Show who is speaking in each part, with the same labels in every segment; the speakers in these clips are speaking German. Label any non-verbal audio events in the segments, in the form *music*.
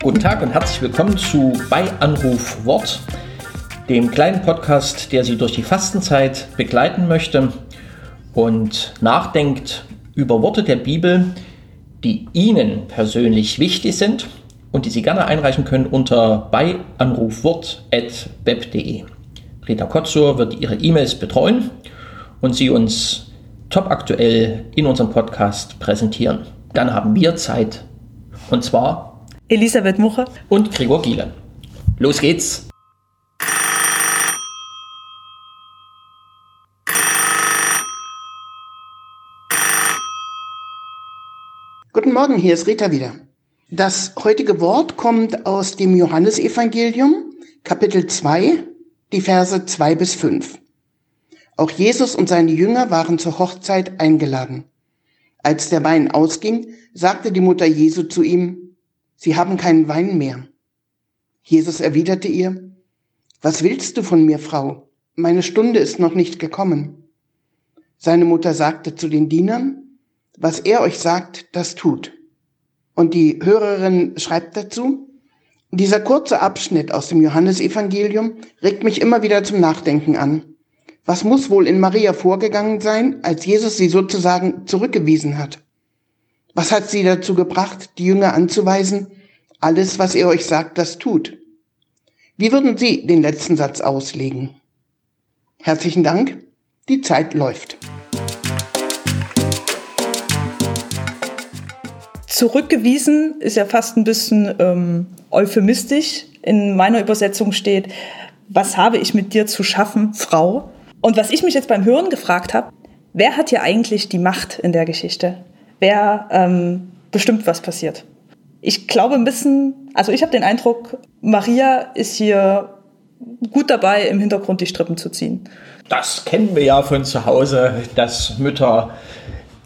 Speaker 1: Guten Tag und herzlich willkommen zu Bei Anruf Wort, dem kleinen Podcast, der Sie durch die Fastenzeit begleiten möchte und nachdenkt über Worte der Bibel, die Ihnen persönlich wichtig sind und die Sie gerne einreichen können unter beianrufwort.web.de. Rita Kotzur wird Ihre E-Mails betreuen und sie uns topaktuell in unserem Podcast präsentieren. Dann haben wir Zeit. Und zwar
Speaker 2: Elisabeth Muche
Speaker 1: und Gregor Giele. Los geht's!
Speaker 3: Guten Morgen, hier ist Rita wieder. Das heutige Wort kommt aus dem Johannesevangelium, Kapitel 2, die Verse 2 bis 5. Auch Jesus und seine Jünger waren zur Hochzeit eingeladen. Als der Wein ausging, sagte die Mutter Jesu zu ihm, Sie haben keinen Wein mehr. Jesus erwiderte ihr, Was willst du von mir, Frau? Meine Stunde ist noch nicht gekommen. Seine Mutter sagte zu den Dienern, Was er euch sagt, das tut. Und die Hörerin schreibt dazu, dieser kurze Abschnitt aus dem Johannesevangelium regt mich immer wieder zum Nachdenken an. Was muss wohl in Maria vorgegangen sein, als Jesus sie sozusagen zurückgewiesen hat? Was hat sie dazu gebracht, die Jünger anzuweisen, alles, was er euch sagt, das tut? Wie würden Sie den letzten Satz auslegen? Herzlichen Dank. Die Zeit läuft.
Speaker 2: Zurückgewiesen ist ja fast ein bisschen ähm, euphemistisch. In meiner Übersetzung steht, was habe ich mit dir zu schaffen, Frau? Und was ich mich jetzt beim Hören gefragt habe, wer hat hier eigentlich die Macht in der Geschichte? Wer ähm, bestimmt, was passiert? Ich glaube ein bisschen, also ich habe den Eindruck, Maria ist hier gut dabei, im Hintergrund die Strippen zu ziehen.
Speaker 1: Das kennen wir ja von zu Hause, dass Mütter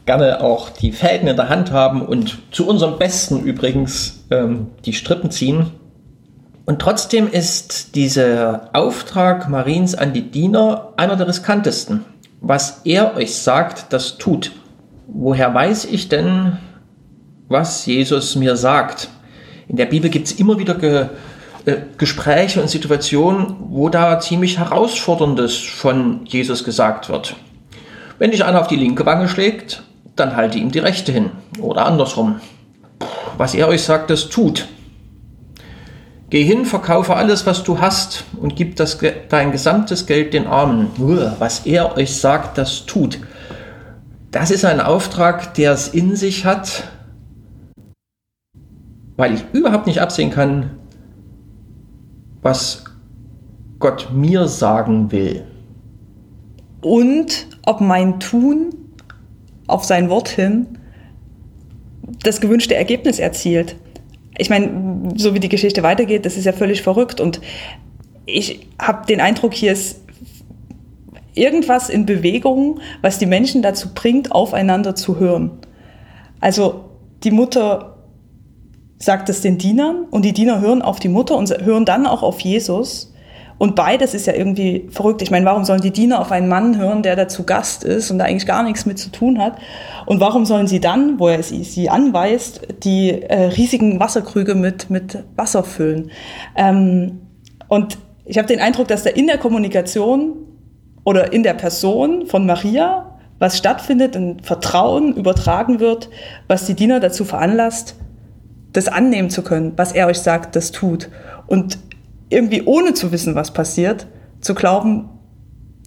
Speaker 1: gerne auch die Fäden in der Hand haben und zu unserem Besten übrigens ähm, die Strippen ziehen. Und trotzdem ist dieser Auftrag Mariens an die Diener einer der riskantesten. Was er euch sagt, das tut. Woher weiß ich denn, was Jesus mir sagt? In der Bibel gibt es immer wieder Ge äh, Gespräche und Situationen, wo da ziemlich Herausforderndes von Jesus gesagt wird. Wenn dich einer auf die linke Wange schlägt, dann halte ihm die Rechte hin. Oder andersrum. Was er euch sagt, das tut. Geh hin, verkaufe alles, was du hast und gib das, dein gesamtes Geld den Armen. Was er euch sagt, das tut. Das ist ein Auftrag, der es in sich hat, weil ich überhaupt nicht absehen kann, was Gott mir sagen will.
Speaker 2: Und ob mein Tun auf sein Wort hin das gewünschte Ergebnis erzielt. Ich meine, so wie die Geschichte weitergeht, das ist ja völlig verrückt und ich habe den Eindruck, hier ist irgendwas in Bewegung, was die Menschen dazu bringt, aufeinander zu hören. Also die Mutter sagt es den Dienern und die Diener hören auf die Mutter und hören dann auch auf Jesus und beides ist ja irgendwie verrückt. Ich meine, warum sollen die Diener auf einen Mann hören, der dazu Gast ist und da eigentlich gar nichts mit zu tun hat? Und warum sollen sie dann, wo er sie, sie anweist, die äh, riesigen Wasserkrüge mit, mit Wasser füllen? Ähm, und ich habe den Eindruck, dass da in der Kommunikation oder in der Person von Maria was stattfindet, ein Vertrauen übertragen wird, was die Diener dazu veranlasst, das annehmen zu können, was er euch sagt, das tut. Und irgendwie ohne zu wissen, was passiert, zu glauben,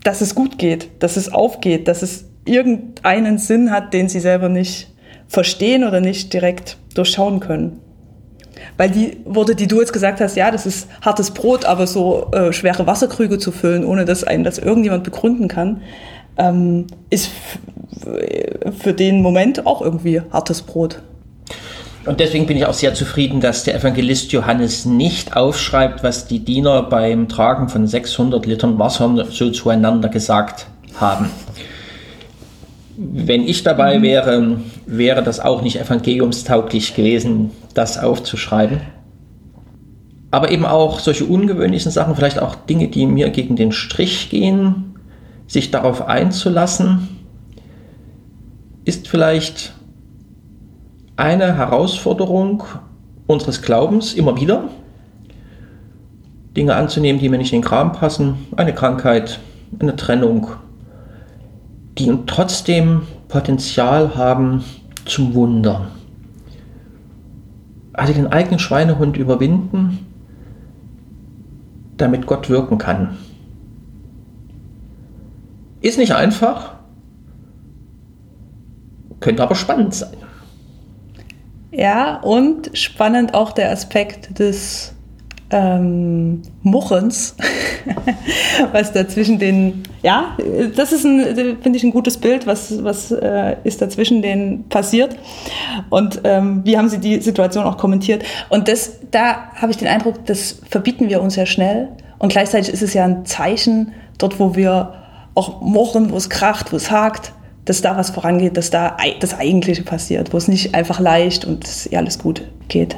Speaker 2: dass es gut geht, dass es aufgeht, dass es irgendeinen Sinn hat, den sie selber nicht verstehen oder nicht direkt durchschauen können. Weil die Worte, die du jetzt gesagt hast, ja, das ist hartes Brot, aber so äh, schwere Wasserkrüge zu füllen, ohne dass einen das irgendjemand begründen kann, ähm, ist für den Moment auch irgendwie hartes Brot.
Speaker 1: Und deswegen bin ich auch sehr zufrieden, dass der Evangelist Johannes nicht aufschreibt, was die Diener beim Tragen von 600 Litern Wasser so zueinander gesagt haben. Wenn ich dabei mhm. wäre, wäre das auch nicht evangeliumstauglich gewesen, das aufzuschreiben. Aber eben auch solche ungewöhnlichen Sachen, vielleicht auch Dinge, die mir gegen den Strich gehen, sich darauf einzulassen, ist vielleicht eine Herausforderung unseres Glaubens immer wieder, Dinge anzunehmen, die mir nicht in den Kram passen, eine Krankheit, eine Trennung, die trotzdem Potenzial haben zum Wunder. Also den eigenen Schweinehund überwinden, damit Gott wirken kann. Ist nicht einfach, könnte aber spannend sein.
Speaker 2: Ja, und spannend auch der Aspekt des ähm, Muchens, *laughs* was da zwischen den, ja, das ist ein, finde ich, ein gutes Bild, was, was äh, ist da zwischen denen passiert und ähm, wie haben sie die Situation auch kommentiert. Und das, da habe ich den Eindruck, das verbieten wir uns ja schnell und gleichzeitig ist es ja ein Zeichen, dort wo wir auch mochen, wo es kracht, wo es hakt, dass da was vorangeht, dass da das Eigentliche passiert, wo es nicht einfach leicht und alles gut geht.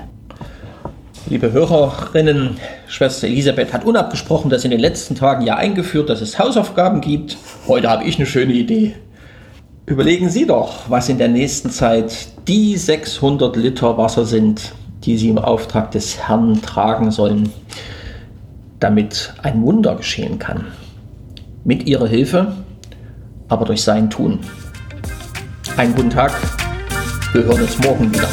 Speaker 1: Liebe Hörerinnen, Schwester Elisabeth hat unabgesprochen das in den letzten Tagen ja eingeführt, dass es Hausaufgaben gibt. Heute habe ich eine schöne Idee. Überlegen Sie doch, was in der nächsten Zeit die 600 Liter Wasser sind, die Sie im Auftrag des Herrn tragen sollen, damit ein Wunder geschehen kann. Mit Ihrer Hilfe, aber durch sein Tun. Einen guten Tag. Wir hören uns morgen wieder.